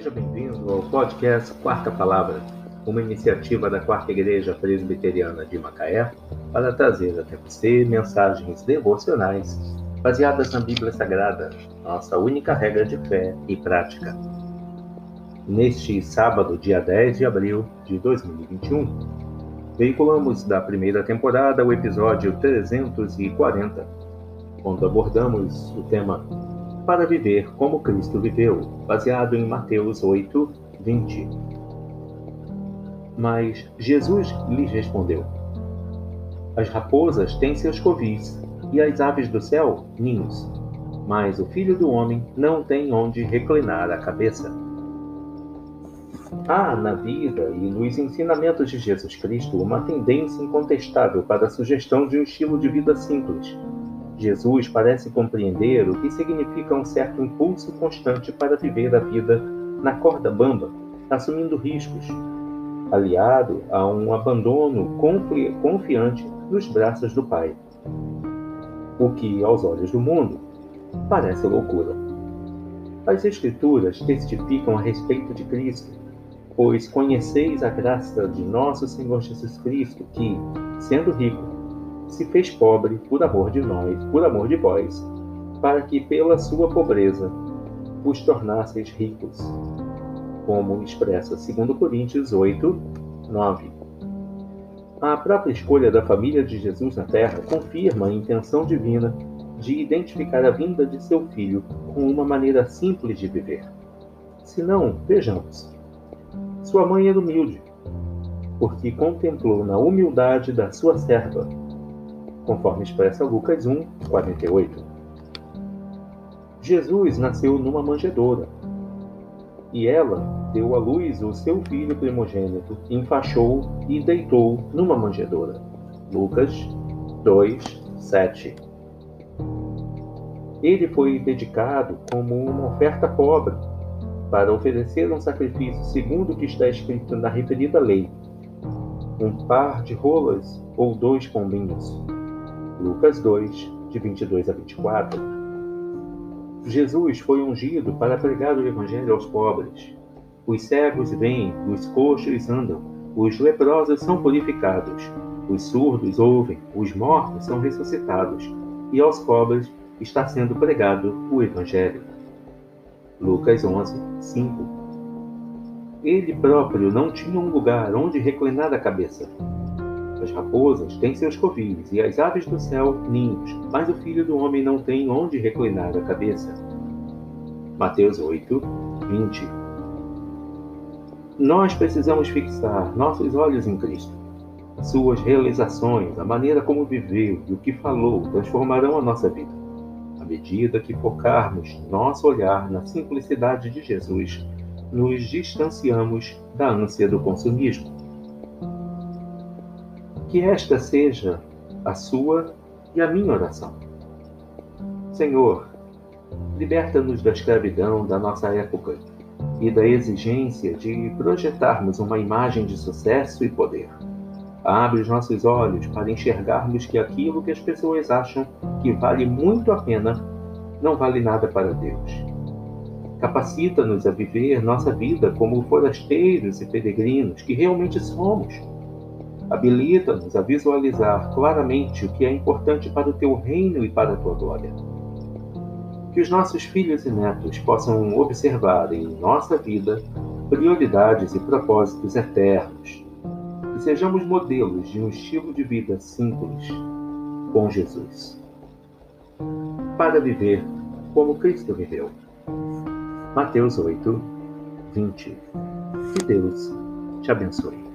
Seja bem-vindo ao podcast Quarta Palavra, uma iniciativa da Quarta Igreja Presbiteriana de Macaé para trazer até você mensagens devocionais baseadas na Bíblia Sagrada, nossa única regra de fé e prática. Neste sábado, dia 10 de abril de 2021, veiculamos da primeira temporada o episódio 340, quando abordamos o tema para viver como Cristo viveu, baseado em Mateus 8, 20. Mas Jesus lhes respondeu: As raposas têm seus covis, e as aves do céu, ninhos. Mas o filho do homem não tem onde reclinar a cabeça. Há na vida e nos ensinamentos de Jesus Cristo uma tendência incontestável para a sugestão de um estilo de vida simples, Jesus parece compreender o que significa um certo impulso constante para viver a vida na corda bamba, assumindo riscos, aliado a um abandono confi confiante nos braços do Pai. O que, aos olhos do mundo, parece loucura. As Escrituras testificam a respeito de Cristo, pois conheceis a graça de nosso Senhor Jesus Cristo, que, sendo rico, se fez pobre por amor de nós, por amor de vós, para que pela sua pobreza os tornasseis ricos, como expressa 2 Coríntios 8, 9. A própria escolha da família de Jesus na terra confirma a intenção divina de identificar a vinda de seu filho com uma maneira simples de viver. Se não, vejamos. Sua mãe era humilde, porque contemplou na humildade da sua serva conforme expressa Lucas 1, 48. Jesus nasceu numa manjedoura, e ela deu à luz o seu filho primogênito, enfaixou e deitou numa manjedoura. Lucas 2, 7. Ele foi dedicado como uma oferta pobre, para oferecer um sacrifício segundo o que está escrito na referida lei, um par de rolas ou dois pombinhos. Lucas 2, de 22 a 24. Jesus foi ungido para pregar o Evangelho aos pobres. Os cegos vêm, os coxos andam, os leprosos são purificados, os surdos ouvem, os mortos são ressuscitados, e aos pobres está sendo pregado o Evangelho. Lucas 11, 5. Ele próprio não tinha um lugar onde reclinar a cabeça as raposas têm seus covis e as aves do céu ninhos, mas o filho do homem não tem onde reclinar a cabeça. Mateus 8, 20. Nós precisamos fixar nossos olhos em Cristo. Suas realizações, a maneira como viveu e o que falou transformarão a nossa vida. À medida que focarmos nosso olhar na simplicidade de Jesus, nos distanciamos da ânsia do consumismo que esta seja a sua e a minha oração. Senhor, liberta-nos da escravidão da nossa época e da exigência de projetarmos uma imagem de sucesso e poder. Abre os nossos olhos para enxergarmos que aquilo que as pessoas acham que vale muito a pena não vale nada para Deus. Capacita-nos a viver nossa vida como forasteiros e peregrinos que realmente somos Habilita-nos a visualizar claramente o que é importante para o teu reino e para a tua glória. Que os nossos filhos e netos possam observar em nossa vida prioridades e propósitos eternos. Que sejamos modelos de um estilo de vida simples com Jesus. Para viver como Cristo viveu. Mateus 8, 20. Que Deus te abençoe.